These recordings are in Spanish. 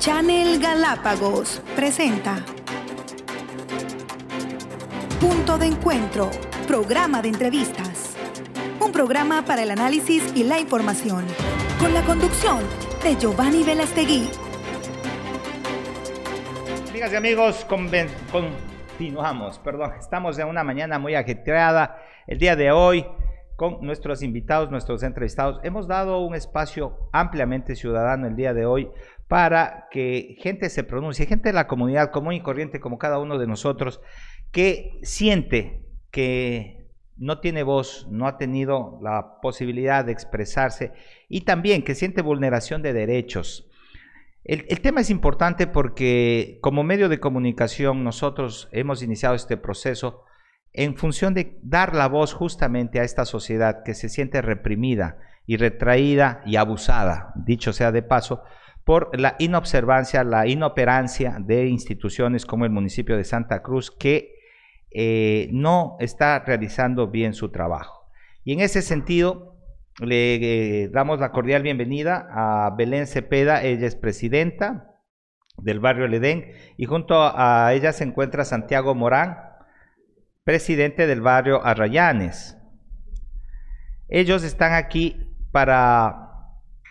Channel Galápagos presenta Punto de Encuentro, programa de entrevistas. Un programa para el análisis y la información, con la conducción de Giovanni Velastegui. Amigas y amigos, continuamos, perdón, estamos en una mañana muy ajetreada. El día de hoy, con nuestros invitados, nuestros entrevistados, hemos dado un espacio ampliamente ciudadano el día de hoy para que gente se pronuncie, gente de la comunidad común y corriente como cada uno de nosotros, que siente que no tiene voz, no ha tenido la posibilidad de expresarse y también que siente vulneración de derechos. El, el, tema es importante porque como medio de comunicación nosotros hemos iniciado este proceso en función de dar la voz justamente a esta sociedad que se siente reprimida y retraída y abusada, dicho sea de paso, por la inobservancia, la inoperancia de instituciones como el municipio de Santa Cruz que eh, no está realizando bien su trabajo. Y en ese sentido, le eh, damos la cordial bienvenida a Belén Cepeda, ella es presidenta del barrio El Edén y junto a ella se encuentra Santiago Morán, presidente del barrio Arrayanes. Ellos están aquí para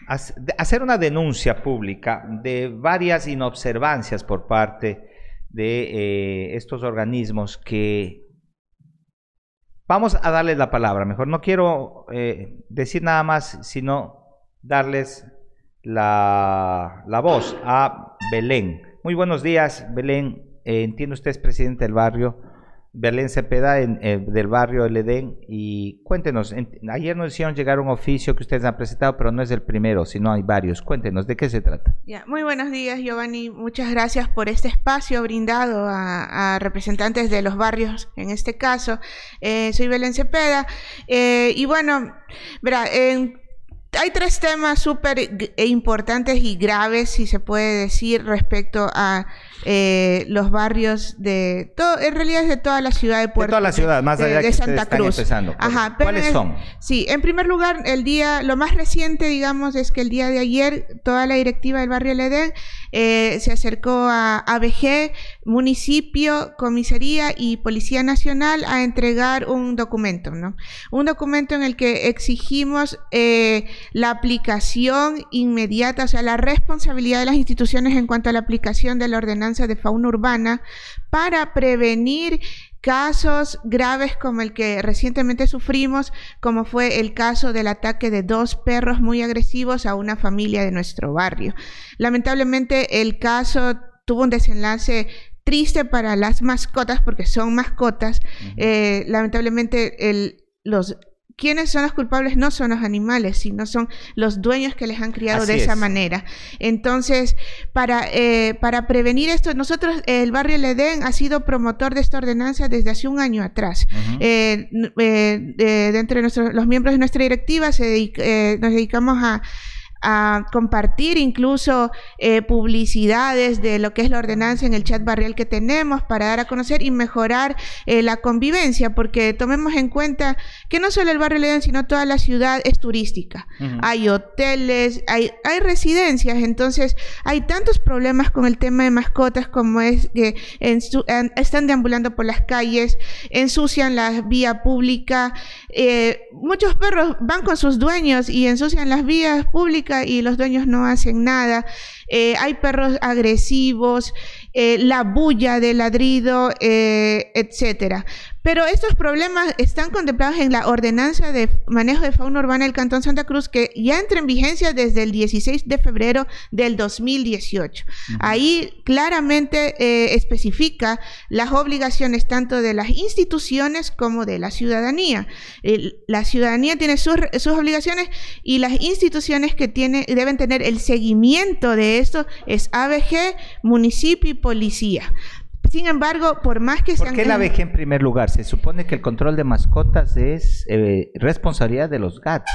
hacer una denuncia pública de varias inobservancias por parte de eh, estos organismos que vamos a darles la palabra. Mejor no quiero eh, decir nada más, sino darles la, la, voz a Belén. Muy buenos días, Belén. Eh, entiendo usted es presidente del barrio. Belén Cepeda en, eh, del barrio El Edén. Y cuéntenos, ayer nos hicieron llegar un oficio que ustedes han presentado, pero no es el primero, sino hay varios. Cuéntenos, ¿de qué se trata? Muy buenos días, Giovanni. Muchas gracias por este espacio brindado a, representantes de los barrios, en este caso. Eh, soy Belén Cepeda. Eh, y bueno, verá, hay tres temas súper importantes y graves, si se puede decir, respecto a eh, los barrios de todo, en realidad es de toda la ciudad de Puerto de toda la ciudad, más allá de, de Santa Cruz. Ajá, ¿Cuáles son? Sí, en primer lugar, el día, lo más reciente, digamos, es que el día de ayer toda la directiva del barrio El Edén eh, se acercó a ABG, municipio, comisaría y Policía Nacional a entregar un documento, ¿no? Un documento en el que exigimos eh, la aplicación inmediata, o sea, la responsabilidad de las instituciones en cuanto a la aplicación de la ordenanza de fauna urbana para prevenir casos graves como el que recientemente sufrimos, como fue el caso del ataque de dos perros muy agresivos a una familia de nuestro barrio. Lamentablemente el caso tuvo un desenlace triste para las mascotas porque son mascotas. eh, lamentablemente el, los ¿Quiénes son los culpables? No son los animales, sino son los dueños que les han criado Así de esa es. manera. Entonces, para, eh, para prevenir esto, nosotros, el barrio El Edén ha sido promotor de esta ordenanza desde hace un año atrás. Uh -huh. eh, eh, de, entre nuestros, los miembros de nuestra directiva se dedica, eh, nos dedicamos a a compartir incluso eh, publicidades de lo que es la ordenanza en el chat barrial que tenemos para dar a conocer y mejorar eh, la convivencia, porque tomemos en cuenta que no solo el barrio León, sino toda la ciudad es turística. Uh -huh. Hay hoteles, hay, hay residencias, entonces hay tantos problemas con el tema de mascotas como es que en su, en, están deambulando por las calles, ensucian la vía pública, eh, muchos perros van con sus dueños y ensucian las vías públicas y los dueños no hacen nada. Eh, hay perros agresivos, eh, la bulla de ladrido, eh, etcétera. Pero estos problemas están contemplados en la ordenanza de manejo de fauna urbana del Cantón Santa Cruz que ya entra en vigencia desde el 16 de febrero del 2018. Uh -huh. Ahí claramente eh, especifica las obligaciones tanto de las instituciones como de la ciudadanía. El, la ciudadanía tiene sus, sus, obligaciones y las instituciones que tiene, deben tener el seguimiento de esto es ABG, municipio y policía. Sin embargo, por más que ¿Por sean... qué la ABG en primer lugar? Se supone que el control de mascotas es eh, responsabilidad de los GATS.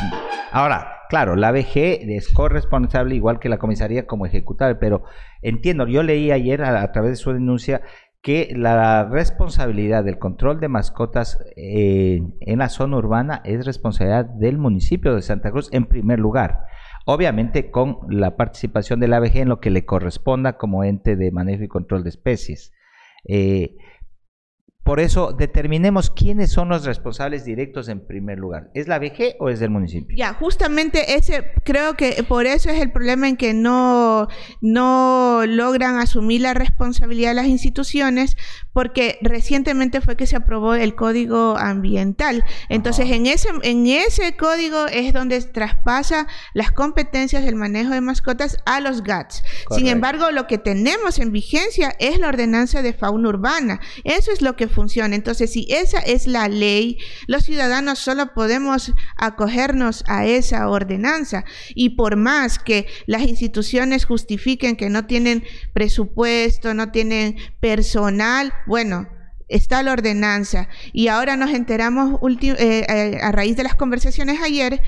Ahora, claro, la ABG es corresponsable igual que la comisaría como ejecutable, pero entiendo, yo leí ayer a, a través de su denuncia que la responsabilidad del control de mascotas eh, en la zona urbana es responsabilidad del municipio de Santa Cruz en primer lugar. obviamente con la participación del ABG en lo que le corresponda como ente de manejo y control de especies. Eh, por eso, determinemos quiénes son los responsables directos en primer lugar. ¿Es la VG o es el municipio? Ya, justamente ese, creo que por eso es el problema en que no, no logran asumir la responsabilidad de las instituciones, porque recientemente fue que se aprobó el código ambiental. Entonces, en ese, en ese código es donde traspasa las competencias del manejo de mascotas a los GATS. Sin embargo, lo que tenemos en vigencia es la ordenanza de fauna urbana. Eso es lo que Entonces, si esa es la ley, los ciudadanos solo podemos acogernos a esa ordenanza. Y por más que las instituciones justifiquen que no tienen presupuesto, no tienen personal, bueno, está la ordenanza. Y ahora nos enteramos eh, eh, a raíz de las conversaciones ayer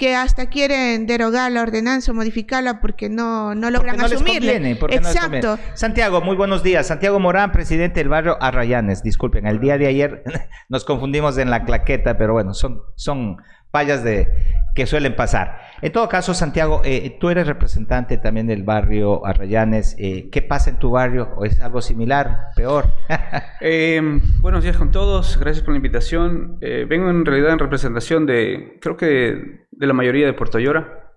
que hasta quieren derogar la ordenanza o modificarla porque no, no logran no asumirla. Exacto. Santiago, muy buenos días. Santiago Morán, presidente del barrio Arrayanes. Disculpen, el día de ayer nos confundimos en la claqueta, pero bueno, son, son fallas de, que suelen pasar. En todo caso, Santiago, eh, tú eres representante también del barrio Arrayanes. Eh, ¿Qué pasa en tu barrio? ¿O es algo similar, peor? Eh, buenos días con todos, gracias por la invitación. vengo en realidad en representación de, creo que de la mayoría de Puerto Llora.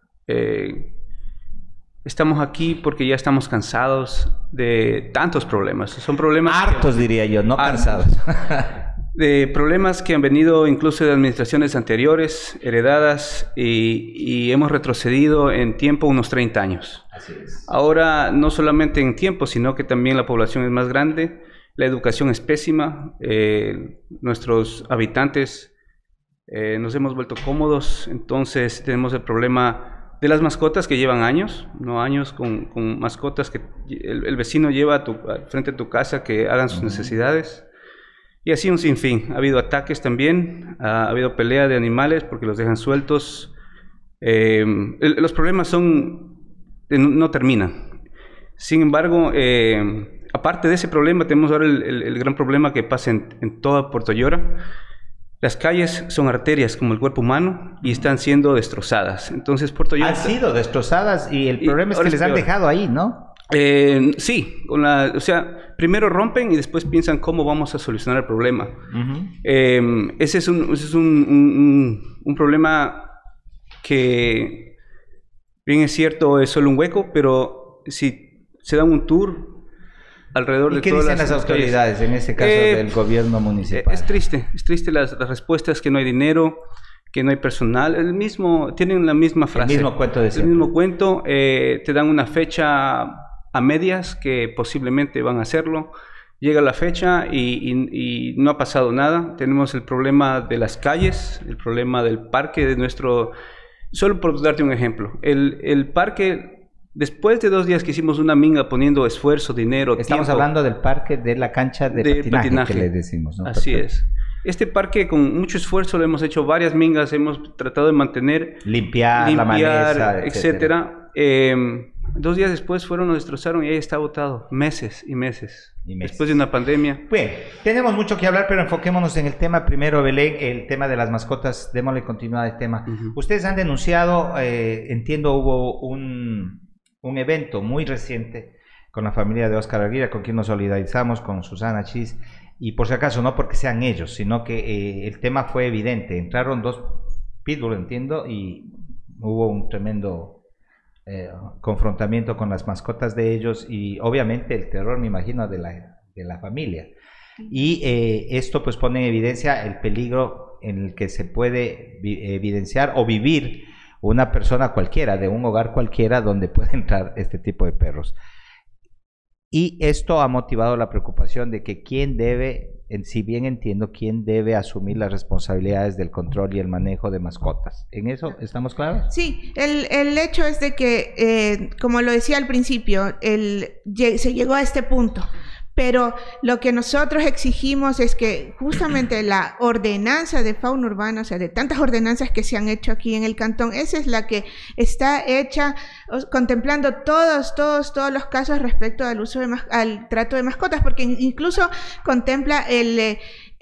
estamos aquí porque ya estamos cansados de tantos problemas. Son problemas... Hartos, diría yo, no cansados. de problemas que han venido incluso de administraciones anteriores, heredadas, y, hemos retrocedido en tiempo unos 30 años. Ahora, no solamente en tiempo, sino que también la población es más grande, la educación es pésima, eh, nuestros habitantes eh, nos hemos vuelto cómodos, entonces tenemos el problema de las mascotas que llevan años, no años con, mascotas que el, vecino lleva frente a tu casa que hagan sus necesidades. Y así un sinfín. Ha habido ataques también, ha, habido pelea de animales porque los dejan sueltos. Eh, los problemas son, eh, no terminan. Sin embargo, eh, aparte de ese problema, tenemos ahora el, gran problema que pasa en, toda Puerto Llora. Las calles son arterias como el cuerpo humano y están siendo destrozadas. Entonces, Puerto Llora... Han sido destrozadas y el problema es que les han dejado ahí, ¿no? Eh, sí, con la, o sea, primero rompen y después piensan cómo vamos a solucionar el problema. Em, ese es, un, ese es un, un, problema que, bien es cierto, es solo un hueco, pero si se da un tour alrededor ¿Y de qué dicen las, autoridades, en este caso eh, del gobierno municipal? Es triste, es triste las, las respuestas que no hay dinero que no hay personal, el mismo, tienen la misma frase. El mismo cuento de El mismo cuento, eh, te dan una fecha a medias que posiblemente van a hacerlo. Llega la fecha y, no ha pasado nada. Tenemos el problema de las calles, el problema del parque de nuestro... Solo por darte un ejemplo, el, el parque, después de dos días que hicimos una minga poniendo esfuerzo, dinero, Estamos hablando del parque de la cancha de, patinaje, que le decimos, ¿no? Así es. Este parque con mucho esfuerzo lo hemos hecho varias mingas, hemos tratado de mantener... Limpiar, la maleza, etcétera. etcétera. Eh, Dos días después fueron, lo destrozaron y ahí está botado. Meses y meses. Después de una pandemia. Bien, tenemos mucho que hablar, pero enfoquémonos en el tema primero, Belén, el tema de las mascotas. Démosle continuidad al tema. Ustedes han denunciado, eh, entiendo, hubo un, un, evento muy reciente con la familia de Oscar Aguirre, con quien nos solidarizamos, con Susana Chis. Y por si acaso, no porque sean ellos, sino que eh, el tema fue evidente. Entraron dos pitbull, entiendo, y hubo un tremendo eh, confrontamiento con las mascotas de ellos y obviamente el terror, me imagino, de la, de la familia. Y eh, esto pues pone en evidencia el peligro en el que se puede evidenciar o vivir una persona cualquiera, de un hogar cualquiera donde puede entrar este tipo de perros. Y esto ha motivado la preocupación de que quién debe si bien entiendo quién debe asumir las responsabilidades del control y el manejo de mascotas. ¿En eso estamos claros? Sí, el, el hecho es de que, eh, como lo decía al principio, el, se llegó a este punto. Pero lo que nosotros exigimos es que justamente la ordenanza de fauna urbana, o sea, de tantas ordenanzas que se han hecho aquí en el cantón, esa es la que está hecha contemplando todos, todos, todos los casos respecto al uso de al trato de mascotas, porque incluso contempla el,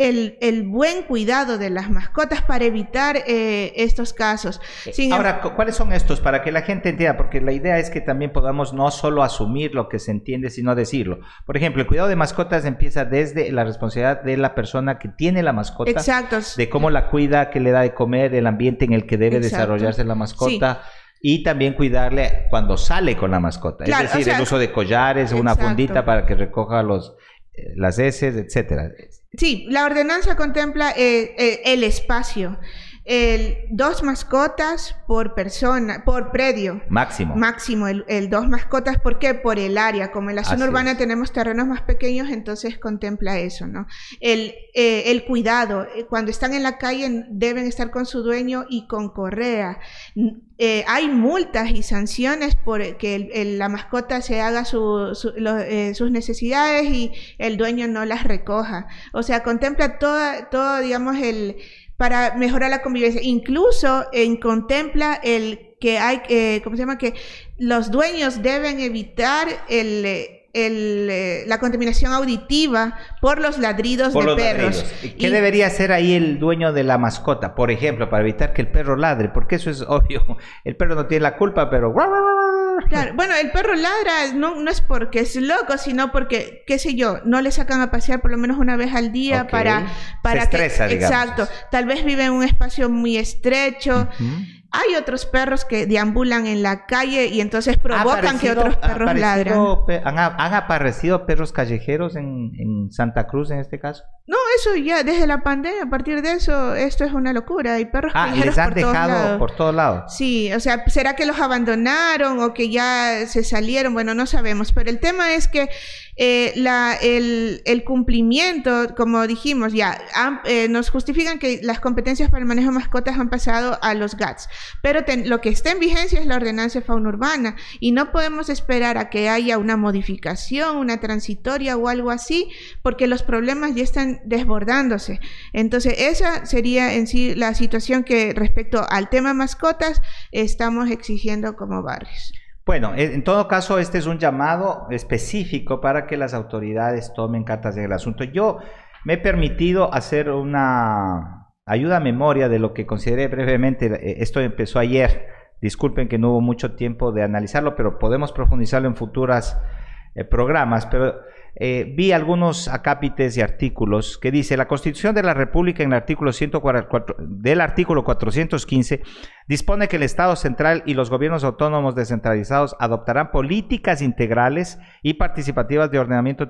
el, buen cuidado de las mascotas para evitar eh, estos casos. Em- Ahora, ¿cuáles son estos? Para que la gente entienda, porque la idea es que también podamos no solo asumir lo que se entiende, sino decirlo. Por ejemplo, el cuidado de mascotas empieza desde la responsabilidad de la persona que tiene la mascota, Exacto. de cómo la cuida, qué le da de comer, el ambiente en el que debe desarrollarse la mascota. Y también cuidarle cuando sale con la mascota. es decir, el uso de collares, una fundita para que recoja los, eh, las heces, etcétera. Sí, la ordenanza contempla eh, eh, el espacio. El, dos mascotas por persona, por predio. Máximo. Máximo, el, dos mascotas, ¿por qué? Por el área. Como en la zona urbana tenemos terrenos más pequeños, entonces contempla eso, ¿no? El, eh, el cuidado, cuando están en la calle deben estar con su dueño y con correa. hay multas y sanciones por que la mascota se haga sus necesidades y el dueño no las recoja. O sea, contempla toda, todo, digamos, el, para mejorar la convivencia. Incluso en, contempla el que hay, eh, ¿cómo se llama? Que los dueños deben evitar el... El, eh, la contaminación auditiva por los ladridos de perros. ¿Qué debería hacer ahí el dueño de la mascota? Por ejemplo, para evitar que el perro ladre, porque eso es obvio. El perro no tiene la culpa, pero Claro, bueno, el perro ladra no, no es porque es loco, sino porque, qué sé yo, no le sacan a pasear por lo menos una vez al día para, para que... Exacto, tal vez vive en un espacio muy estrecho. Hay otros perros que deambulan en la calle y entonces provocan que otros perros ladren. ¿han, aparecido perros callejeros en, en, Santa Cruz en este caso? No, eso ya desde la pandemia, a partir de eso, esto es una locura. Hay perros ah, callejeros les han dejado por todos lados. Sí, o sea, ¿será que los abandonaron o que ya se salieron? Bueno, no sabemos. Pero el tema es que eh, la, el, el, cumplimiento, como dijimos ya, eh, nos justifican que las competencias para el manejo de mascotas han pasado a los GATS, pero lo que está en vigencia es la ordenanza de fauna urbana y no podemos esperar a que haya una modificación, una transitoria o algo así, porque los problemas ya están desbordándose. Entonces, esa sería en sí la situación que respecto al tema mascotas estamos exigiendo como barrios. Bueno, en todo caso, este es un llamado específico para que las autoridades tomen cartas en el asunto. Yo me he permitido hacer una ayuda a memoria de lo que consideré brevemente. Eh, esto empezó ayer. Disculpen que no hubo mucho tiempo de analizarlo, pero podemos profundizarlo en futuras eh, programas. Pero eh, vi algunos acápites y artículos que dice la Constitución de la República en el artículo 144, del artículo 415 dispone que el Estado central y los gobiernos autónomos descentralizados adoptarán políticas integrales y participativas de ordenamiento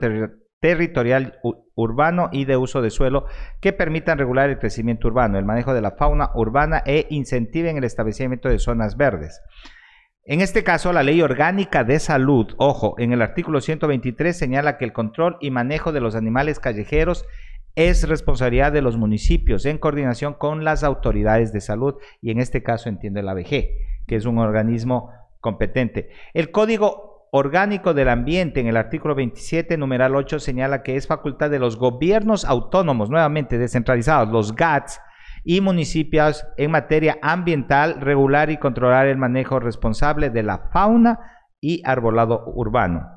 territorial urbano y de uso de suelo que permitan regular el crecimiento urbano, el manejo de la fauna urbana e incentiven el establecimiento de zonas verdes. En este caso, la Ley Orgánica de Salud, ojo, en el artículo 123 señala que el control y manejo de los animales callejeros es responsabilidad de los municipios en coordinación con las autoridades de salud y en este caso entiende la ABG, que es un organismo competente. El Código Orgánico del Ambiente en el artículo 27, numeral 8, señala que es facultad de los gobiernos autónomos, nuevamente descentralizados, los GATS, y municipios en materia ambiental, regular y controlar el manejo responsable de la fauna y arbolado urbano.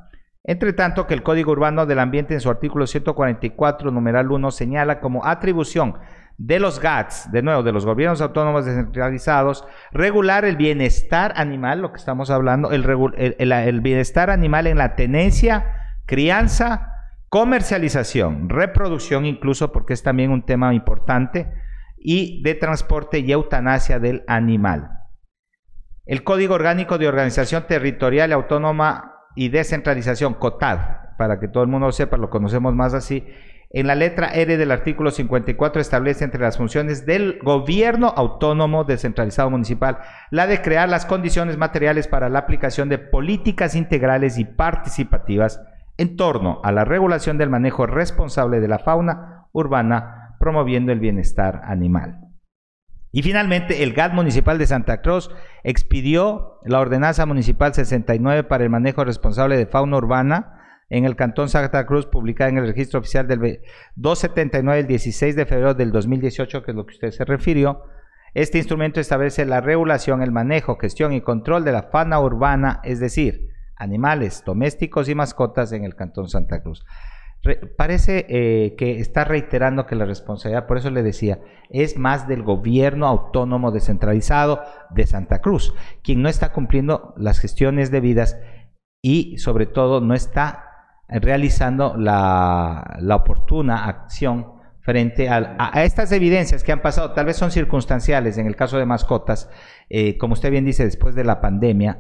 Entre tanto, que el Código Urbano del Ambiente en su artículo 144, numeral 1, señala como atribución de los GATS, de nuevo, de los gobiernos autónomos descentralizados, regular el bienestar animal, lo que estamos hablando, el, bienestar animal en la tenencia, crianza, comercialización, reproducción incluso, porque es también un tema importante, y de transporte y eutanasia del animal. El Código Orgánico de Organización Territorial Autónoma y Descentralización, COTAD, para que todo el mundo sepa, lo conocemos más así, en la letra R del artículo 54 establece entre las funciones del gobierno autónomo descentralizado municipal la de crear las condiciones materiales para la aplicación de políticas integrales y participativas en torno a la regulación del manejo responsable de la fauna urbana promoviendo el bienestar animal. Y finalmente, el GAT municipal de Santa Cruz expidió la ordenanza municipal 69 para el manejo responsable de fauna urbana en el Cantón Santa Cruz, publicada en el registro oficial del 279 el 16 de febrero del 2018, que es lo que usted se refirió. Este instrumento establece la regulación, el manejo, gestión y control de la fauna urbana, es decir, animales domésticos y mascotas en el Cantón Santa Cruz. parece eh, que está reiterando que la responsabilidad, por eso le decía, es más del gobierno autónomo descentralizado de Santa Cruz, quien no está cumpliendo las gestiones debidas y sobre todo no está realizando la, oportuna acción frente a, estas evidencias que han pasado, tal vez son circunstanciales en el caso de mascotas, eh, como usted bien dice, después de la pandemia,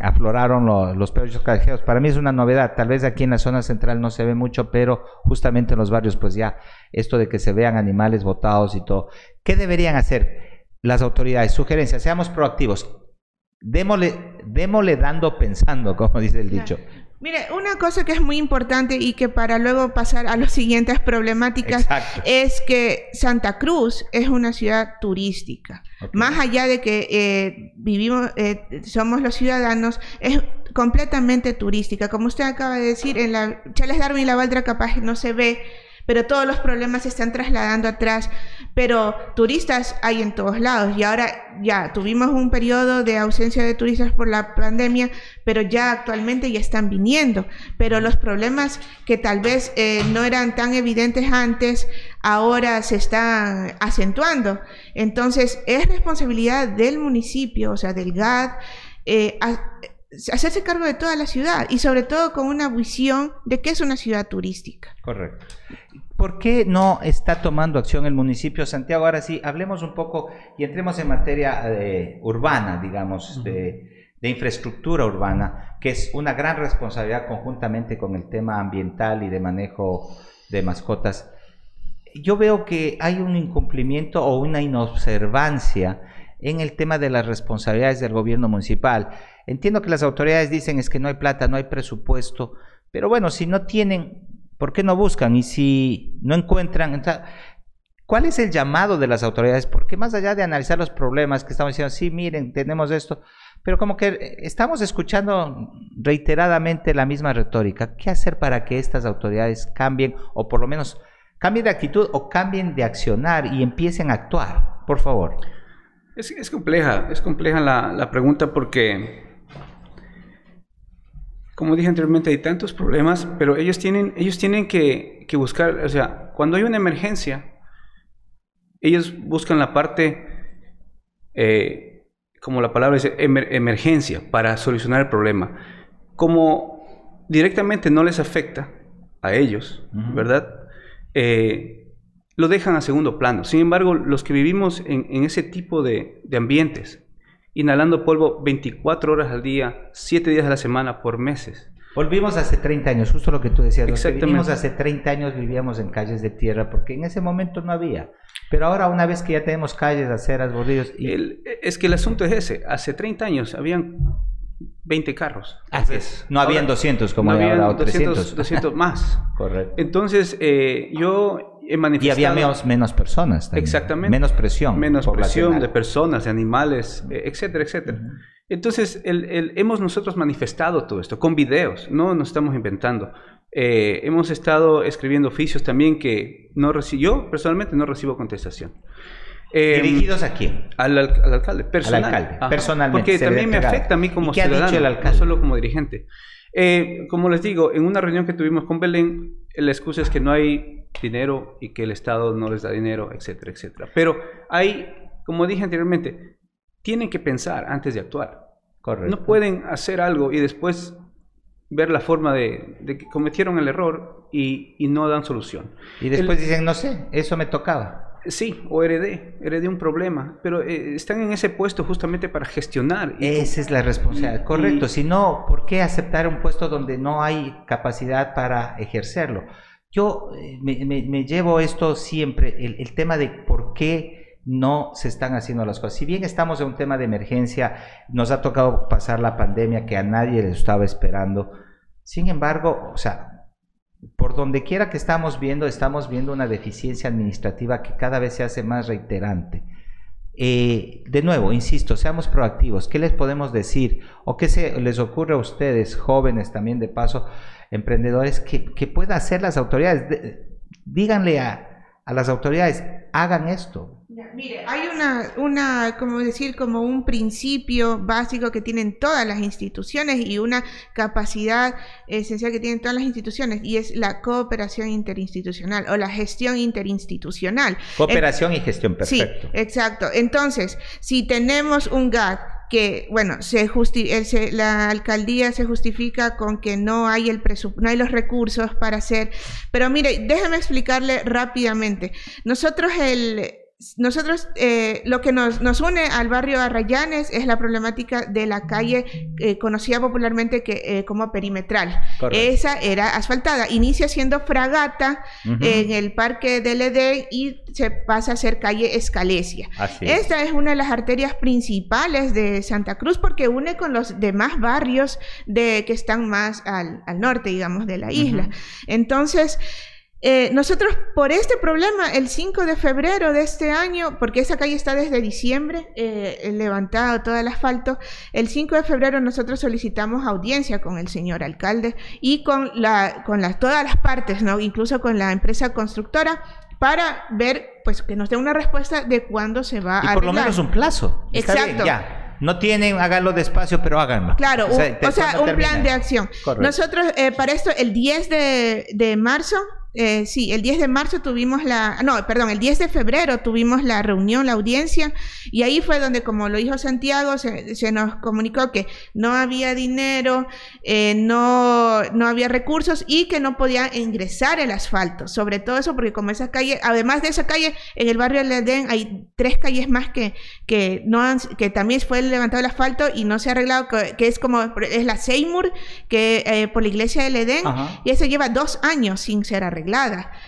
afloraron los perros callejeros. Para mí es una novedad, tal vez aquí en la zona central no se ve mucho, pero justamente en los barrios, pues ya esto de que se vean animales botados y todo. ¿Qué deberían hacer las autoridades? Sugerencias, seamos proactivos. Démosle, démosle dando pensando, como dice el dicho. Mire, una cosa que es muy importante y que para luego pasar a las siguientes problemáticas es que Santa Cruz es una ciudad turística. Más allá de que eh, vivimos, eh, somos los ciudadanos, es completamente turística. Como usted acaba de decir, en la Charles Darwin y la Valdra capaz no se ve pero todos los problemas se están trasladando atrás. Pero turistas hay en todos lados y ahora ya tuvimos un periodo de ausencia de turistas por la pandemia, pero ya actualmente ya están viniendo. Pero los problemas que tal vez eh, no eran tan evidentes antes, ahora se están acentuando. Entonces es responsabilidad del municipio, o sea, del GAD, eh, hacerse cargo de toda la ciudad y sobre todo con una visión de que es una ciudad turística. Correcto. ¿Por qué no está tomando acción el municipio de Santiago? Ahora sí, hablemos un poco y entremos en materia eh, urbana, digamos, de, de, infraestructura urbana, que es una gran responsabilidad conjuntamente con el tema ambiental y de manejo de mascotas. Yo veo que hay un incumplimiento o una inobservancia en el tema de las responsabilidades del gobierno municipal. Entiendo que las autoridades dicen es que no hay plata, no hay presupuesto, pero bueno, si no tienen, ¿por qué no buscan? Y si no encuentran, ¿cuál es el llamado de las autoridades? Porque más allá de analizar los problemas que estamos diciendo, sí, miren, tenemos esto, pero como que estamos escuchando reiteradamente la misma retórica. ¿Qué hacer para que estas autoridades cambien o por lo menos cambien de actitud o cambien de accionar y empiecen a actuar? Por favor. Es, compleja, es compleja la, la pregunta porque como dije anteriormente, hay tantos problemas, pero ellos tienen, ellos tienen que, buscar, o sea, cuando hay una emergencia, ellos buscan la parte, eh, como la palabra dice, emergencia, para solucionar el problema. Como directamente no les afecta a ellos, ¿verdad? Eh, lo dejan a segundo plano. Sin embargo, los que vivimos en, ese tipo de, de ambientes, inhalando polvo 24 horas al día, 7 días a la semana por meses. Volvimos hace 30 años, justo lo que tú decías. Exactamente. hace 30 años vivíamos en calles de tierra porque en ese momento no había. Pero ahora una vez que ya tenemos calles, aceras, bordillos... Y... es que el asunto es ese. Hace 30 años habían 20 carros. Así es. No habían 200 como no había ahora, 300. 200 más. Correcto. Entonces, eh, yo. Y había menos, menos personas también. Exactamente. Menos presión. Menos presión de personas, de animales, etcétera, etcétera. Entonces, el, hemos nosotros manifestado todo esto con videos, no nos estamos inventando. Eh, hemos estado escribiendo oficios también que no yo personalmente no recibo contestación. Em, ¿Dirigidos a quién? Al, alcalde, personal. Al alcalde, personalmente. Porque también me afecta a mí como ciudadano, el alcalde? no solo como dirigente. Eh, como les digo, en una reunión que tuvimos con Belén, la excusa es que no hay dinero y que el Estado no les da dinero, etcétera, etcétera. Pero hay, como dije anteriormente, tienen que pensar antes de actuar. Correcto. No pueden hacer algo y después ver la forma de, que cometieron el error y, no dan solución. Y después dicen, no sé, eso me tocaba. Sí, o heredé, heredé un problema, pero eh, están en ese puesto justamente para gestionar. Esa es la responsabilidad, correcto. si no, ¿por qué aceptar un puesto donde no hay capacidad para ejercerlo? Yo eh, me, llevo esto siempre, el, tema de por qué no se están haciendo las cosas. Si bien estamos en un tema de emergencia, nos ha tocado pasar la pandemia que a nadie le estaba esperando. Sin embargo, o sea, por donde quiera que estamos viendo, estamos viendo una deficiencia administrativa que cada vez se hace más reiterante. Eh, de nuevo, insisto, seamos proactivos. ¿Qué les podemos decir? ¿O qué se les ocurre a ustedes, jóvenes también de paso, emprendedores, que, que puedan hacer las autoridades? díganle a, a las autoridades, hagan esto. Mire, hay una, una, como decir, como un principio básico que tienen todas las instituciones y una capacidad esencial que tienen todas las instituciones y es la cooperación interinstitucional o la gestión interinstitucional. Cooperación y gestión, perfecto. Sí, exacto. Entonces, si tenemos un GAT que, bueno, se, la alcaldía se justifica con que no hay, el no hay los recursos para hacer, pero mire, déjeme explicarle rápidamente. Nosotros el nosotros eh, lo que nos, nos, une al barrio Arrayanes es la problemática de la calle eh, conocida popularmente que, eh, como perimetral. Esa era asfaltada. Inicia siendo fragata en el parque del Edén y se pasa a ser calle Escalesia. Esta es una de las arterias principales de Santa Cruz porque une con los demás barrios de, que están más al, al norte, digamos, de la isla. Entonces, eh, nosotros por este problema, el 5 de febrero de este año, porque esa calle está desde diciembre eh, levantado todo el asfalto, el 5 de febrero nosotros solicitamos audiencia con el señor alcalde y con, la, con las, todas las partes, ¿no? incluso con la empresa constructora, para ver, pues que nos dé una respuesta de cuándo se va y a... Por lo menos un plazo. Exacto. ya. No tienen, háganlo despacio, pero háganlo. Claro, o sea, un, plan de acción. Nosotros, eh, para esto, el 10 de, de marzo, eh, sí, el 10 de marzo tuvimos la, no, perdón, el 10 de febrero tuvimos la reunión, la audiencia, y ahí fue donde, como lo dijo Santiago, se, nos comunicó que no había dinero, eh, no, no había recursos y que no podía ingresar el asfalto. Sobre todo eso, porque como esa calle, además de esa calle, en el barrio del Edén hay tres calles más que, que, no han, que también fue levantado el asfalto y no se ha arreglado, que, es como, es la Seymour, que eh, por la iglesia del Edén, y eso lleva dos años sin ser arreglado.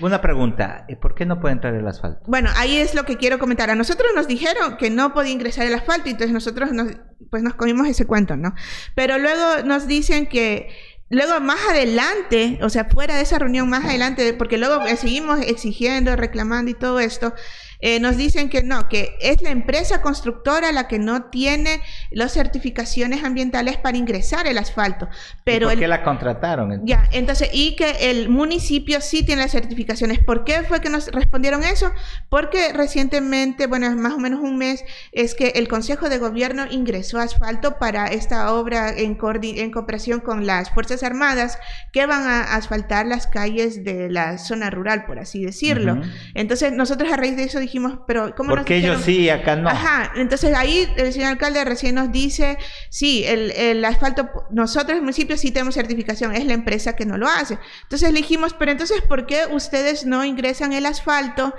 Una pregunta, eh, ¿por qué no puede entrar el asfalto? Bueno, ahí es lo que quiero comentar. A nosotros nos dijeron que no podía ingresar el asfalto, entonces nosotros nos, pues nos comimos ese cuento, ¿no? Pero luego nos dicen que Luego más adelante, o sea, fuera de esa reunión más adelante, porque luego seguimos exigiendo, reclamando y todo esto, eh, nos dicen que no, que es la empresa constructora la que no tiene las certificaciones ambientales para ingresar el asfalto. Pero ¿Por qué la contrataron? Ya, entonces, y que el municipio sí tiene las certificaciones. ¿Por qué fue que nos respondieron eso? Porque recientemente, bueno, más o menos un mes, es que el Consejo de Gobierno ingresó asfalto para esta obra en, en cooperación con las Fuerzas Armadas que van a asfaltar las calles de la zona rural, por así decirlo. Entonces, nosotros a raíz de eso dijimos, pero ¿cómo Porque ellos sí, acá no. Ajá, entonces ahí el señor alcalde recién nos dice, sí, el, el asfalto, nosotros el municipio sí tenemos certificación, es la empresa que no lo hace. Entonces le dijimos, pero entonces, ¿por qué ustedes no ingresan el asfalto?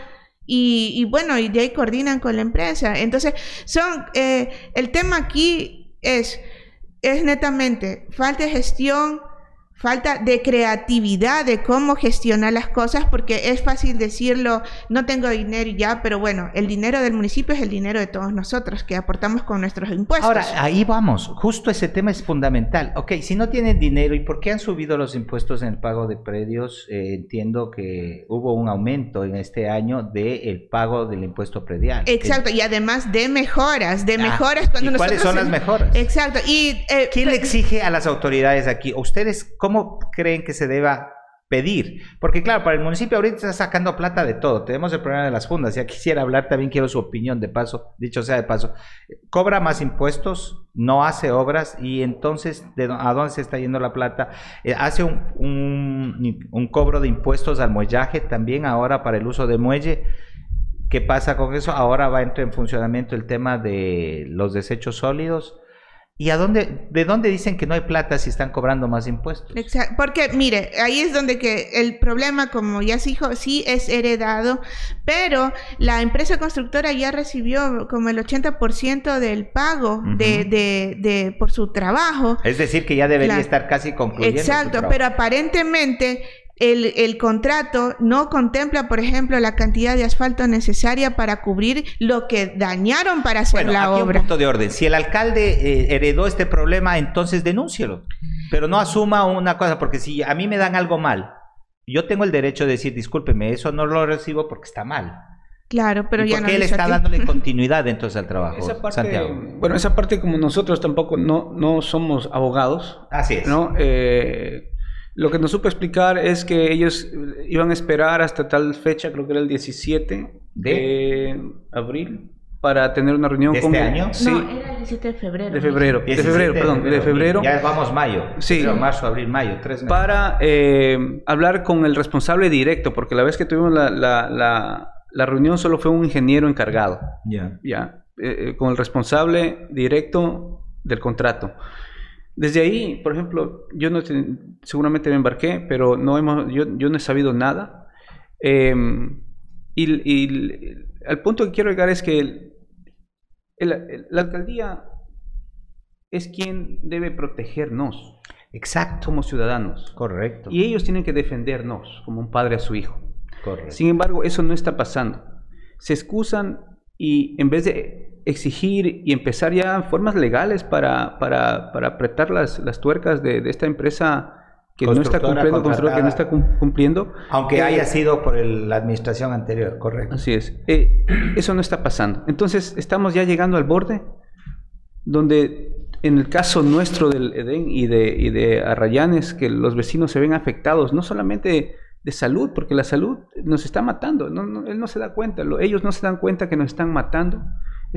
Y, y bueno, y de ahí coordinan con la empresa. Entonces, son, eh, el tema aquí es, es netamente falta de gestión, falta de creatividad de cómo gestionar las cosas, porque es fácil decirlo, no tengo dinero ya, pero bueno, el dinero del municipio es el dinero de todos nosotros que aportamos con nuestros impuestos. Ahora, ahí vamos, justo ese tema es fundamental. Ok, si no tienen dinero, ¿y por qué han subido los impuestos en el pago de predios? Eh, entiendo que hubo un aumento en este año del el pago del impuesto predial. Exacto, y además de mejoras, de ah, mejoras cuando ¿y ¿Cuáles son las mejoras? Exacto, y... Eh, ¿Quién le exige a las autoridades aquí? ¿Ustedes ¿Cómo creen que se deba pedir? Porque claro, para el municipio ahorita está sacando plata de todo. Tenemos el problema de las fundas. Ya quisiera hablar, también quiero su opinión de paso, dicho sea de paso. Cobra más impuestos, no hace obras y entonces, ¿de ¿a dónde se está yendo la plata? Eh, hace un, un cobro de impuestos al muellaje también ahora para el uso de muelle. ¿Qué pasa con eso? Ahora va a entrar en funcionamiento el tema de los desechos sólidos ¿Y a dónde, de dónde dicen que no hay plata si están cobrando más impuestos? Exacto, porque mire, ahí es donde que el problema, como ya se dijo, sí es heredado, pero la empresa constructora ya recibió como el 80% del pago de, de, de, por su trabajo. Es decir, que ya debería estar casi concluyendo. Exacto, pero aparentemente el, el, contrato no contempla, por ejemplo, la cantidad de asfalto necesaria para cubrir lo que dañaron para hacer bueno, la aquí obra. Un punto de orden. Si el alcalde eh, heredó este problema, entonces denúncielo. Pero no asuma una cosa, porque si a mí me dan algo mal, yo tengo el derecho de decir, discúlpeme, eso no lo recibo porque está mal. Claro, pero ¿Y ya por qué él está dándole continuidad entonces al trabajo, esa parte, Santiago? Bueno, esa parte como nosotros tampoco no, no somos abogados. Así es. ¿no? Eh, Lo que nos supo explicar es que ellos iban a esperar hasta tal fecha, creo que era el 17 de abril, para tener una reunión ¿De con este año? Sí, No, era el 17 de febrero. de febrero, de 17 febrero, perdón, de febrero. Ya vamos mayo. Sí. Febrero, marzo, abril, mayo, tres meses. para eh, hablar con el responsable directo, porque la vez que tuvimos la, la- la- la reunión solo fue un ingeniero encargado, Ya. ya, eh, eh, con el responsable directo del contrato. Desde ahí, por ejemplo, yo no te- seguramente me embarqué, pero no hemos, yo, yo no he sabido nada. Eh, y, y al punto que quiero llegar es que el- el- el- la alcaldía es quien debe protegernos Exacto. como ciudadanos. Correcto. Y ellos tienen que defendernos como un padre a su hijo. Correcto. Sin embargo, eso no está pasando. Se excusan y en vez de exigir y empezar ya formas legales para, para, para apretar las, las tuercas de, de esta empresa que no está cumpliendo, que no está cum- cumpliendo. Aunque eh, haya sido por el- la administración anterior, correcto. Así es. Eh, eso no está pasando. Entonces, estamos ya llegando al borde donde en el caso nuestro del Edén y de, y de Arrayanes, que los vecinos se ven afectados, no solamente de salud, porque la salud nos está matando, no, no- él no se da cuenta, lo- ellos no se dan cuenta que nos están matando,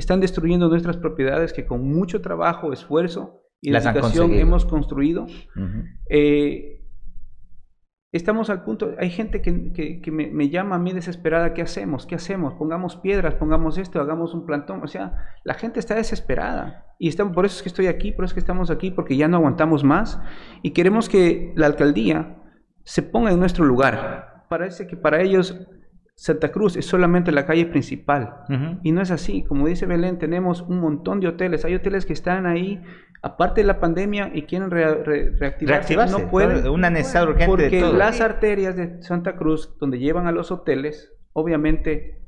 están destruyendo nuestras propiedades que con mucho trabajo, esfuerzo y Las dedicación hemos construido. Eh, estamos al punto, hay gente que, que- que me, me llama a mí desesperada, ¿qué hacemos? ¿Qué hacemos? Pongamos piedras, pongamos esto, hagamos un plantón. O sea, la gente está desesperada. Y estamos, por eso es que estoy aquí, por eso es que estamos aquí, porque ya no aguantamos más. Y queremos que la alcaldía se ponga en nuestro lugar. Parece que para ellos Santa Cruz es solamente la calle principal. Y no es así. Como dice Belén, tenemos un montón de hoteles. Hay hoteles que están ahí, aparte de la pandemia, y quieren re- reactivarse. Reactivarse. No pueden. Una necesidad urgente Porque de todo. las arterias de Santa Cruz, donde llevan a los hoteles, obviamente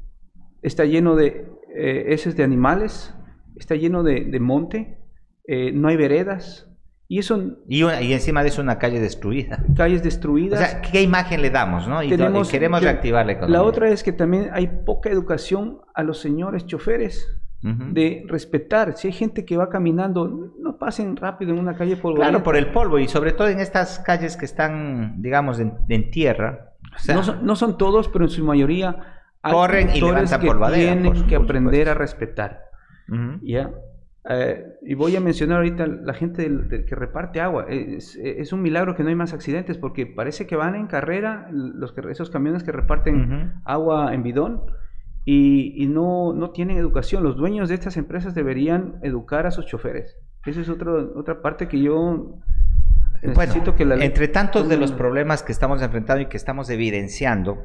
está lleno de eh, heces de animales, está lleno de, de monte, eh, no hay veredas, y eso, Y, una- y encima de eso una calle destruida. calles O destruidas. sea, ¿qué imagen le damos, no? Y, to- y Tenemos queremos que- reactivar la economía. La otra es que también hay poca educación a los señores choferes. Ujú. de respetar. Si hay gente que va caminando, no pasen rápido en una calle por Claro, por el polvo y sobre todo en estas calles que están, digamos, en, en tierra. O sea, no, son, no son todos, pero en su mayoría hay Corren y levantan que polvadera, tienen por que por aprender supuesto. a respetar. ujú. ¿ya? Eh, y voy a mencionar ahorita la gente del- del que reparte agua. Es, es un milagro que no hay más accidentes porque parece que van en carrera los que, esos camiones que reparten Ujú. agua en bidón y, y no, no tienen educación. Los dueños de estas empresas deberían educar a sus choferes. Esa es otro- otra parte que yo necesito Bueno, que la entre tantos de los problemas que estamos enfrentando y que estamos evidenciando,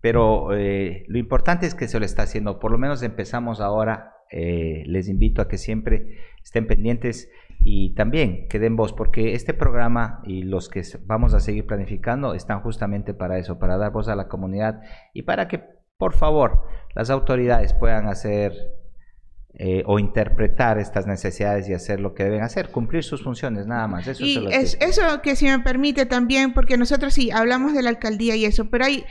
pero eh, lo importante es que se lo está haciendo, por lo menos empezamos ahora, eh, les invito a que siempre estén pendientes y también que den voz, porque este programa y los que vamos a seguir planificando están justamente para eso, para dar voz a la comunidad y para que, por favor, las autoridades puedan hacer eh, o interpretar estas necesidades y hacer lo que deben hacer, cumplir sus funciones, nada más. Eso Y se lo es, pido. eso que si me permite también, porque nosotros sí hablamos de la alcaldía y eso, pero hay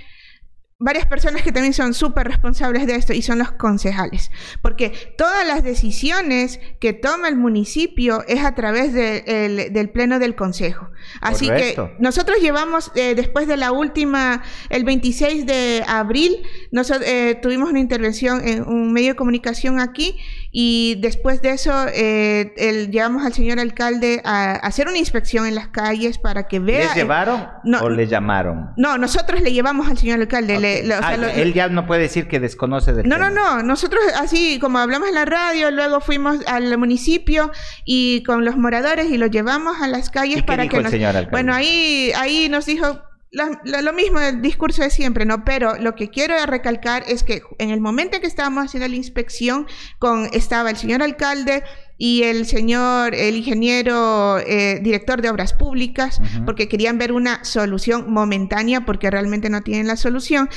varias personas que también son súper responsables de esto y son los concejales, porque todas las decisiones que toma el municipio es a través de- el- del pleno del consejo. Así Correcto. que nosotros llevamos, eh, después de la última, el 26 de abril, nosotros tuvimos una intervención en un medio de comunicación aquí y después de eso eh, el- llevamos al señor alcalde a, a hacer una inspección en las calles para que vea... ¿Les llevaron no, o le llamaron? No, nosotros le llevamos al señor alcalde. le- le- o sea, Ah, lo- él ya no puede decir que desconoce del no, no, tema. no. Nosotros así como hablamos en la radio, luego fuimos al municipio y con los moradores y los llevamos a las ¿Y calles qué para dijo que el nos... señor alcalde? Bueno, ahí, ahí nos dijo lo mismo, el discurso de siempre, ¿no? Pero lo que quiero recalcar es que en el momento en que estábamos haciendo la inspección, con, estaba el señor alcalde y el señor, el ingeniero eh, director de obras públicas, porque querían ver una solución momentánea, porque realmente no tienen la solución.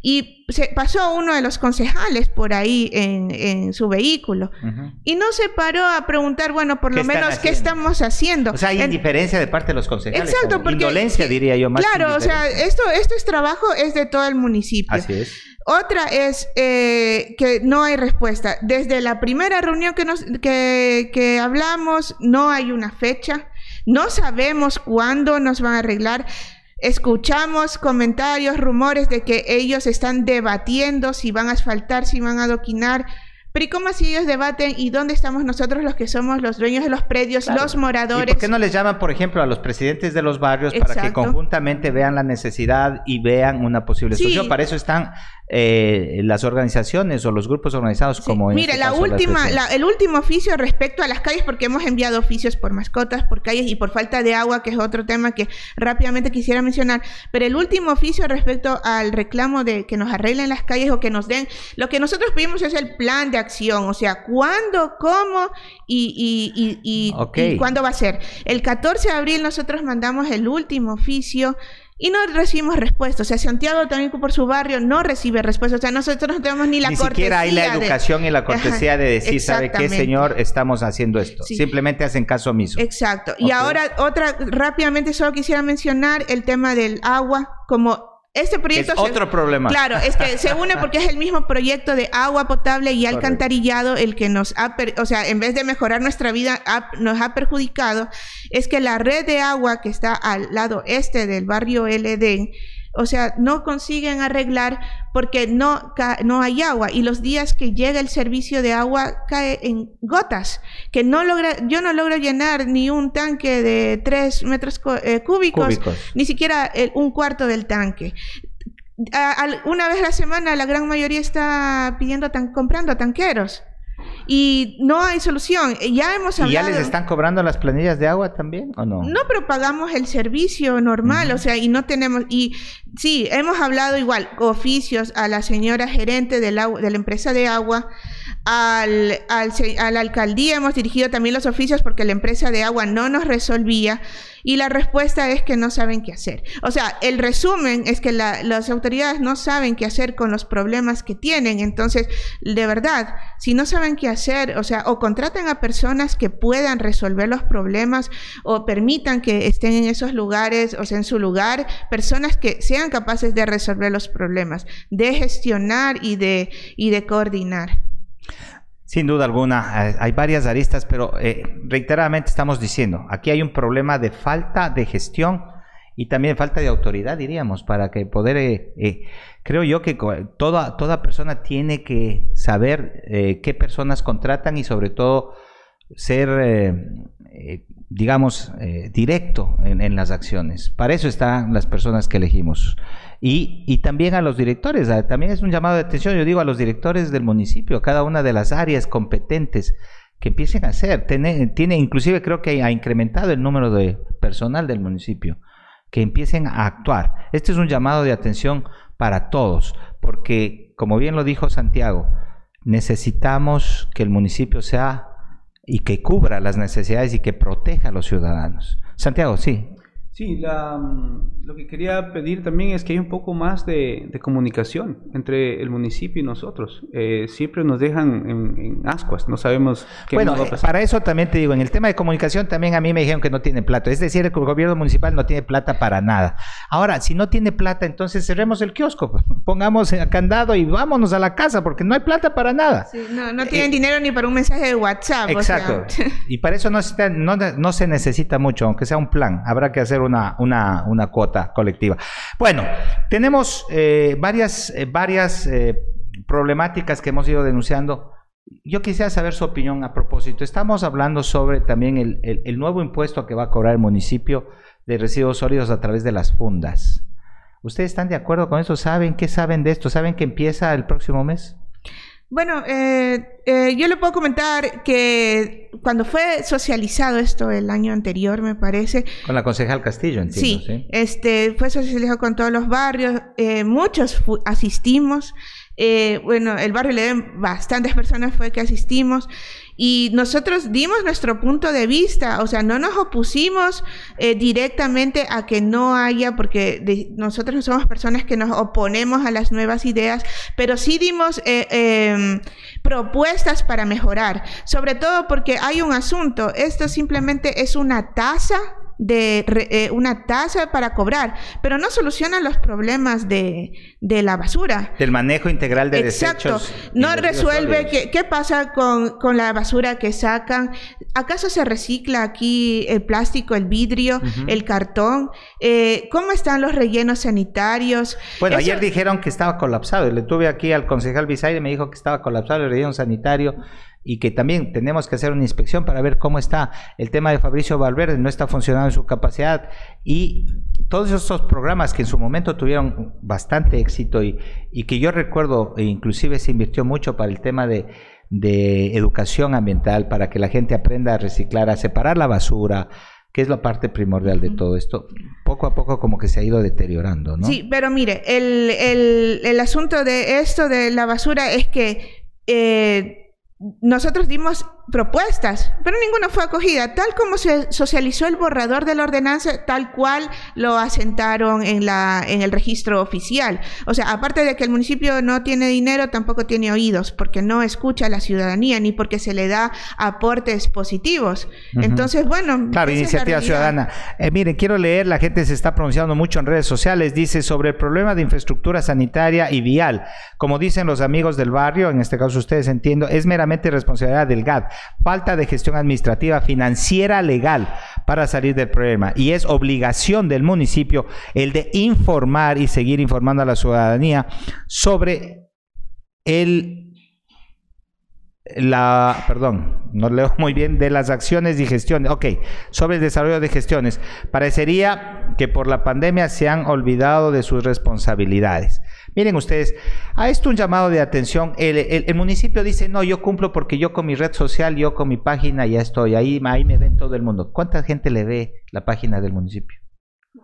Y se pasó uno de los concejales por ahí en, en su vehículo. Y no se paró a preguntar, bueno, por ¿Qué lo menos, ¿qué estamos haciendo? O sea, hay En- indiferencia de parte de los concejales. Exacto, porque- Indolencia, diría yo, más Claro, o sea, esto, esto es trabajo, es de todo el municipio. Así es. Otra es eh, que no hay respuesta. Desde la primera reunión que, nos, que, que hablamos, no hay una fecha. No sabemos cuándo nos van a arreglar. Escuchamos comentarios, rumores de que ellos están debatiendo si van a asfaltar, si van a adoquinar. Pero ¿y cómo así ellos debaten y dónde estamos nosotros los que somos los dueños de los predios, los moradores? ¿Y por qué no les llaman, por ejemplo, a los presidentes de los barrios para que conjuntamente vean la necesidad y vean una posible solución? Para eso están eh, las organizaciones o los grupos organizados como Mire, este la última, el último oficio respecto a las calles, porque hemos enviado oficios por mascotas, por calles y por falta de agua, que es otro tema que rápidamente quisiera mencionar, pero el último oficio respecto al reclamo de que nos arreglen las calles o que nos den, lo que nosotros pedimos es el plan de acción, o sea, cuándo, cómo y, y, y, y cuándo va a ser. El 14 de abril nosotros mandamos el último oficio y no recibimos respuesta. O sea, Santiago también por su barrio no recibe respuesta. O sea, nosotros no tenemos ni la ni siquiera hay la educación y la cortesía de decir, ¿sabe qué, señor? Estamos haciendo esto. Simplemente hacen caso omiso. Exacto. Y ahora, otra, rápidamente solo quisiera mencionar el tema del agua como este proyecto es otro problema. Claro, es que se une porque es el mismo proyecto de agua potable y alcantarillado el que nos ha, o sea, en vez de mejorar nuestra vida, nos ha perjudicado. Es que la red de agua que está al lado este del barrio LD, o sea, no consiguen arreglar porque no, no hay agua. Y los días que llega el servicio de agua cae en gotas, que no logra, yo no logro llenar ni un tanque de tres metros eh, cúbicos, ni siquiera un cuarto del tanque. una vez a la semana la gran mayoría está pidiendo tan, comprando tanqueros y no hay solución. Ya hemos hablado. ¿Y ya les están cobrando las planillas de agua también o no? No, pero pagamos el servicio normal, o sea, y no tenemos y sí, hemos hablado igual oficios a la señora gerente del de la empresa de agua al, al, la alcaldía hemos dirigido también los oficios porque la empresa de agua no nos resolvía y la respuesta es que no saben qué hacer. O sea, el resumen es que las autoridades no saben qué hacer con los problemas que tienen. Entonces, de verdad, si no saben qué hacer, o sea, o contraten a personas que puedan resolver los problemas o permitan que estén en esos lugares, o sea, en su lugar, personas que sean capaces de resolver los problemas, de gestionar y de, y de coordinar. Sin duda alguna, eh, hay varias aristas, pero eh, reiteradamente estamos diciendo, aquí hay un problema de falta de gestión y también falta de autoridad, diríamos, para que poder, eh, creo yo que toda, toda persona tiene que saber qué personas contratan y sobre todo ser, digamos, directo en, las acciones. Para eso están las personas que elegimos. Y, también a los directores, también es un llamado de atención, yo digo a los directores del municipio, cada una de las áreas competentes que empiecen a hacer. Tiene, tiene inclusive creo que ha incrementado el número de personal del municipio, que empiecen a actuar. Este es un llamado de atención para todos, porque como bien lo dijo Santiago, necesitamos que el municipio sea y que cubra las necesidades y que proteja a los ciudadanos. Santiago, sí. Sí, la, mm, lo que quería pedir también es que hay un poco más de, comunicación entre el municipio y nosotros. Eh, siempre nos dejan en, ascuas, no sabemos qué bueno, va a pasar. Para eso también te digo, en el tema de comunicación también a mí me dijeron que no tiene plata. Es decir, el gobierno municipal no tiene plata para nada. Ahora, si no tiene plata, entonces cerremos el kiosco, pongamos candado y vámonos a la casa, porque no hay plata para nada. no, no tienen eh, dinero ni para un mensaje de WhatsApp. Exacto. y para eso no, no, no se necesita mucho, aunque sea un plan. Habrá que hacer una, una, cuota colectiva. Bueno, tenemos eh, varias, eh, varias eh, problemáticas que hemos ido denunciando. Yo quisiera saber su opinión a propósito. Estamos hablando sobre también el, el, nuevo impuesto que va a cobrar el municipio de residuos sólidos a través de las fundas. ¿Ustedes están de acuerdo con eso? ¿Saben qué saben de esto? ¿Saben que empieza el próximo mes? Bueno, eh, eh, yo le puedo comentar que cuando fue socializado esto el año anterior, me parece. Con la concejal Castillo, entiendo. Sí, este, fue socializado con todos los barrios, eh, muchos asistimos. Eh, bueno, el barrio le den bastantes personas fue que asistimos y nosotros dimos nuestro punto de vista, o sea, no nos opusimos eh, directamente a que no haya, porque nosotros no somos personas que nos oponemos a las nuevas ideas, pero sí dimos eh, em, propuestas para mejorar, sobre todo porque hay un asunto, esto simplemente es una tasa de eh, una tasa para cobrar, pero no soluciona los problemas de, de la basura. Del manejo integral de Exacto. desechos. No resuelve qué, qué pasa con, con, la basura que sacan. ¿Acaso se recicla aquí el plástico, el vidrio, el cartón? Eh, ¿Cómo están los rellenos sanitarios? Bueno, ayer dijeron que estaba colapsado. Le tuve aquí al concejal Bisaire, me dijo que estaba colapsado el relleno sanitario y que también tenemos que hacer una inspección para ver cómo está el tema de Fabricio Valverde, no está funcionando en su capacidad y todos esos programas que en su momento tuvieron bastante éxito y, y que yo recuerdo, e inclusive se invirtió mucho para el tema de, de educación ambiental, para que la gente aprenda a reciclar, a separar la basura, que es la parte primordial de todo esto, poco a poco como que se ha ido deteriorando, ¿no? Sí, pero mire, el, el, el asunto de esto de la basura es que eh, nosotros dimos propuestas, pero ninguna fue acogida. Tal como se socializó el borrador de la ordenanza, tal cual lo asentaron en, la, en el registro oficial. O sea, aparte de que el municipio no tiene dinero, tampoco tiene oídos, porque no escucha a la ciudadanía, ni porque se le da aportes positivos. Entonces, bueno. Claro, iniciativa ciudadana. Eh, miren, quiero leer, la gente se está pronunciando mucho en redes sociales, dice sobre el problema de infraestructura sanitaria y vial. Como dicen los amigos del barrio, en este caso ustedes entiendo, es meramente responsabilidad del GAD falta de gestión administrativa, financiera, legal para salir del problema. Y es obligación del municipio el de informar y seguir informando a la ciudadanía sobre el la, perdón, no leo muy bien, de las acciones y gestiones. Ok, sobre el desarrollo de gestiones. Parecería que por la pandemia se han olvidado de sus responsabilidades. Miren ustedes, a esto un llamado de atención. El, municipio dice, no, yo cumplo porque yo con mi red social, yo con mi página ya estoy, ahí, ahí me ven todo el mundo. ¿Cuánta gente le ve la página del municipio?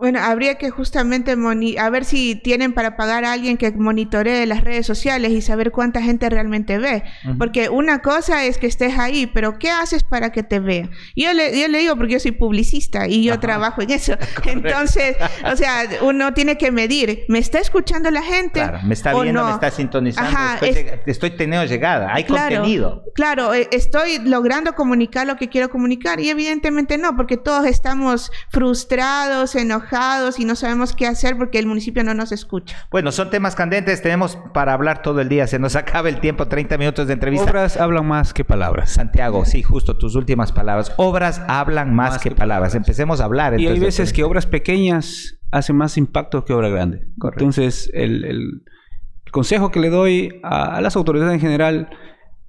Bueno, habría que justamente a ver si tienen para pagar a alguien que monitoree las redes sociales y saber cuánta gente realmente ve. Porque una cosa es que estés ahí, pero ¿qué haces para que te vean? Yo le, yo le digo porque yo soy publicista y yo trabajo en eso. Entonces, o sea, uno tiene que medir. ¿Me está escuchando la gente? Claro, me está viendo, me está sintonizando. estoy, teniendo llegada, hay contenido. Claro, e, estoy logrando comunicar lo que quiero comunicar y evidentemente no, porque todos estamos frustrados, enojados y no sabemos qué hacer porque el municipio no nos escucha. Bueno, son temas candentes, tenemos para hablar todo el día, se nos acaba el tiempo, 30 minutos de entrevista. Obras hablan más que palabras. Santiago, sí, justo tus últimas palabras. Obras hablan más, que, palabras. Empecemos a hablar. Y hay veces que obras pequeñas hacen más impacto que obra grande. Entonces, el, consejo que le doy a las autoridades en general,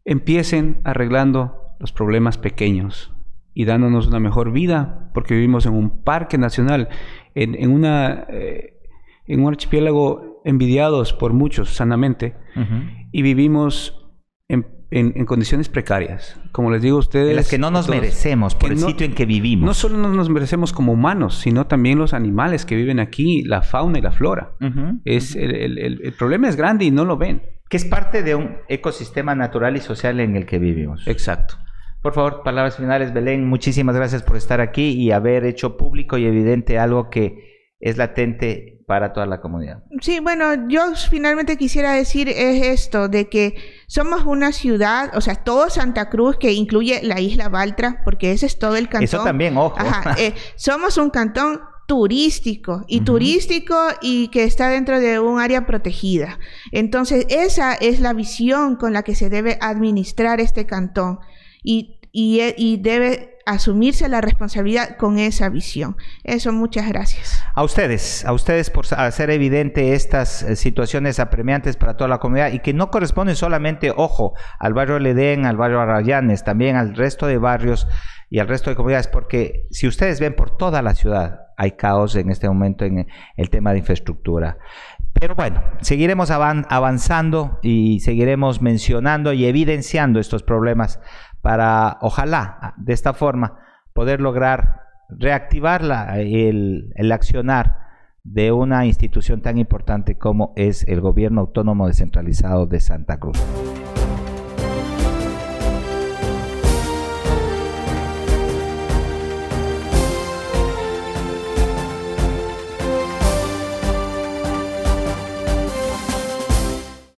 empiecen arreglando los problemas pequeños y dándonos una mejor vida, porque vivimos en un parque nacional en, una, eh, en un archipiélago envidiados por muchos sanamente y vivimos en, en, condiciones precarias. Como les digo a ustedes... En las que no nos merecemos por el sitio en que vivimos. No solo no nos merecemos como humanos, sino también los animales que viven aquí, la fauna y la flora. es, el, el, el problema es grande y no lo ven. Que es parte de un ecosistema natural y social en el que vivimos. Exacto. Por favor, palabras finales, Belén. Muchísimas gracias por estar aquí y haber hecho público y evidente algo que es latente para toda la comunidad. Sí, bueno, yo finalmente quisiera decir es esto, de que somos una ciudad, o sea, todo Santa Cruz, que incluye la isla Baltra, porque ese es todo el cantón. Eso también, ojo. Eh, somos un cantón turístico y turístico y que está dentro de un área protegida. Entonces, esa es la visión con la que se debe administrar este cantón y, y, debe asumirse la responsabilidad con esa visión. Eso, muchas gracias. A ustedes, a ustedes por hacer evidente estas eh, situaciones apremiantes para toda la comunidad y que no corresponden solamente, ojo, al barrio Ledén, al barrio Arrayanes, también al resto de barrios y al resto de comunidades, porque si ustedes ven por toda la ciudad, hay caos en este momento en el tema de infraestructura. Pero bueno, seguiremos avanzando y seguiremos mencionando y evidenciando estos problemas para, ojalá, de esta forma, poder lograr reactivar el, el accionar de una institución tan importante como es el gobierno autónomo descentralizado de Santa Cruz.